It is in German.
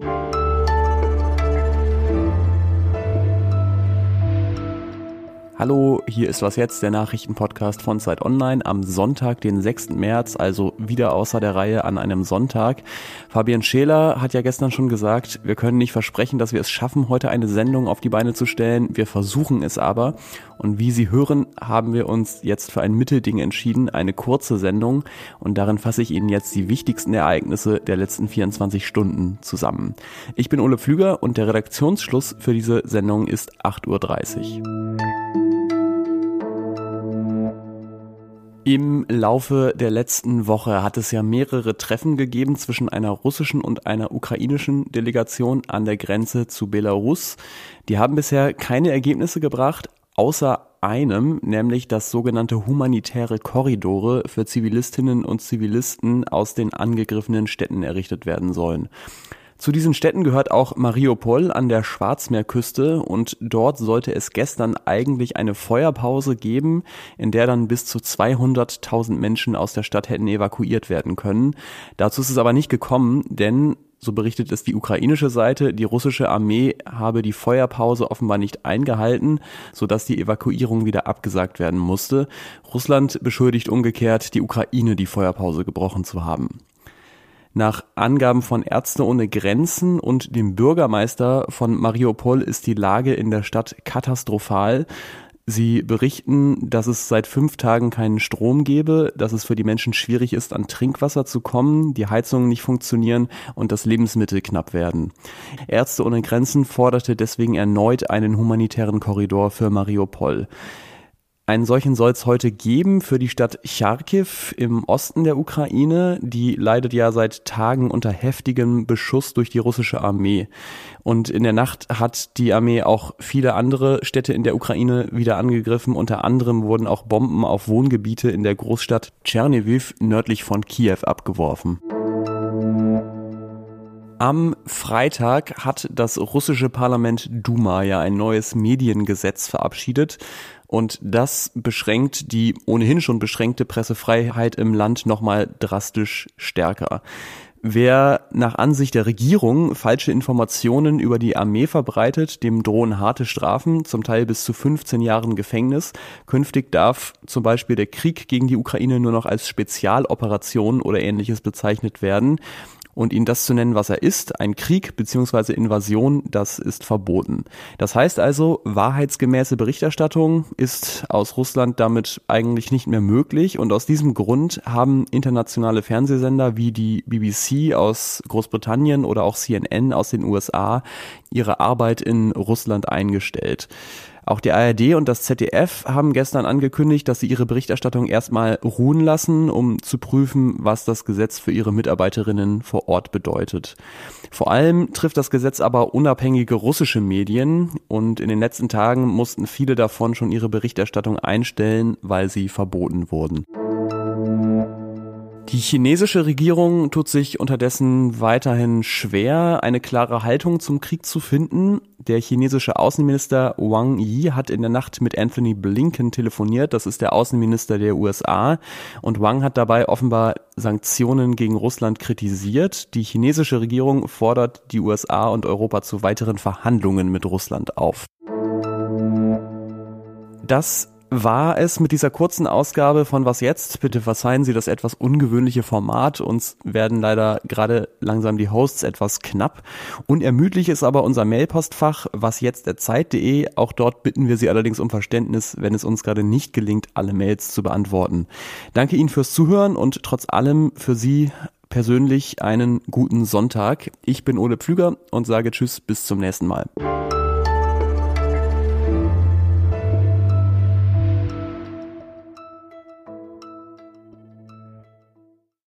you Hallo, hier ist was jetzt, der Nachrichtenpodcast von Zeit Online am Sonntag, den 6. März, also wieder außer der Reihe an einem Sonntag. Fabian Scheler hat ja gestern schon gesagt, wir können nicht versprechen, dass wir es schaffen, heute eine Sendung auf die Beine zu stellen. Wir versuchen es aber. Und wie Sie hören, haben wir uns jetzt für ein Mittelding entschieden, eine kurze Sendung. Und darin fasse ich Ihnen jetzt die wichtigsten Ereignisse der letzten 24 Stunden zusammen. Ich bin Ole Pflüger und der Redaktionsschluss für diese Sendung ist 8.30 Uhr. Im Laufe der letzten Woche hat es ja mehrere Treffen gegeben zwischen einer russischen und einer ukrainischen Delegation an der Grenze zu Belarus. Die haben bisher keine Ergebnisse gebracht, außer einem, nämlich dass sogenannte humanitäre Korridore für Zivilistinnen und Zivilisten aus den angegriffenen Städten errichtet werden sollen. Zu diesen Städten gehört auch Mariupol an der Schwarzmeerküste und dort sollte es gestern eigentlich eine Feuerpause geben, in der dann bis zu 200.000 Menschen aus der Stadt hätten evakuiert werden können. Dazu ist es aber nicht gekommen, denn so berichtet es die ukrainische Seite, die russische Armee habe die Feuerpause offenbar nicht eingehalten, sodass die Evakuierung wieder abgesagt werden musste. Russland beschuldigt umgekehrt die Ukraine, die Feuerpause gebrochen zu haben. Nach Angaben von Ärzte ohne Grenzen und dem Bürgermeister von Mariupol ist die Lage in der Stadt katastrophal. Sie berichten, dass es seit fünf Tagen keinen Strom gebe, dass es für die Menschen schwierig ist, an Trinkwasser zu kommen, die Heizungen nicht funktionieren und dass Lebensmittel knapp werden. Ärzte ohne Grenzen forderte deswegen erneut einen humanitären Korridor für Mariupol. Einen solchen soll es heute geben für die Stadt Charkiw im Osten der Ukraine. Die leidet ja seit Tagen unter heftigem Beschuss durch die russische Armee. Und in der Nacht hat die Armee auch viele andere Städte in der Ukraine wieder angegriffen. Unter anderem wurden auch Bomben auf Wohngebiete in der Großstadt Tscherniviv nördlich von Kiew abgeworfen. Am Freitag hat das russische Parlament Duma ja ein neues Mediengesetz verabschiedet. Und das beschränkt die ohnehin schon beschränkte Pressefreiheit im Land nochmal drastisch stärker. Wer nach Ansicht der Regierung falsche Informationen über die Armee verbreitet, dem drohen harte Strafen, zum Teil bis zu 15 Jahren Gefängnis. Künftig darf zum Beispiel der Krieg gegen die Ukraine nur noch als Spezialoperation oder ähnliches bezeichnet werden und ihn das zu nennen, was er ist, ein Krieg bzw. Invasion, das ist verboten. Das heißt also, wahrheitsgemäße Berichterstattung ist aus Russland damit eigentlich nicht mehr möglich und aus diesem Grund haben internationale Fernsehsender wie die BBC aus Großbritannien oder auch CNN aus den USA ihre Arbeit in Russland eingestellt. Auch die ARD und das ZDF haben gestern angekündigt, dass sie ihre Berichterstattung erstmal ruhen lassen, um zu prüfen, was das Gesetz für ihre Mitarbeiterinnen vor Ort bedeutet. Vor allem trifft das Gesetz aber unabhängige russische Medien und in den letzten Tagen mussten viele davon schon ihre Berichterstattung einstellen, weil sie verboten wurden. Die chinesische Regierung tut sich unterdessen weiterhin schwer, eine klare Haltung zum Krieg zu finden. Der chinesische Außenminister Wang Yi hat in der Nacht mit Anthony Blinken telefoniert, das ist der Außenminister der USA, und Wang hat dabei offenbar Sanktionen gegen Russland kritisiert. Die chinesische Regierung fordert die USA und Europa zu weiteren Verhandlungen mit Russland auf. Das war es mit dieser kurzen Ausgabe von Was jetzt? Bitte verzeihen Sie das etwas ungewöhnliche Format. Uns werden leider gerade langsam die Hosts etwas knapp. Unermüdlich ist aber unser Mailpostfach wasjetzt.zeit.de. Auch dort bitten wir Sie allerdings um Verständnis, wenn es uns gerade nicht gelingt, alle Mails zu beantworten. Danke Ihnen fürs Zuhören und trotz allem für Sie persönlich einen guten Sonntag. Ich bin Ole Pflüger und sage Tschüss bis zum nächsten Mal.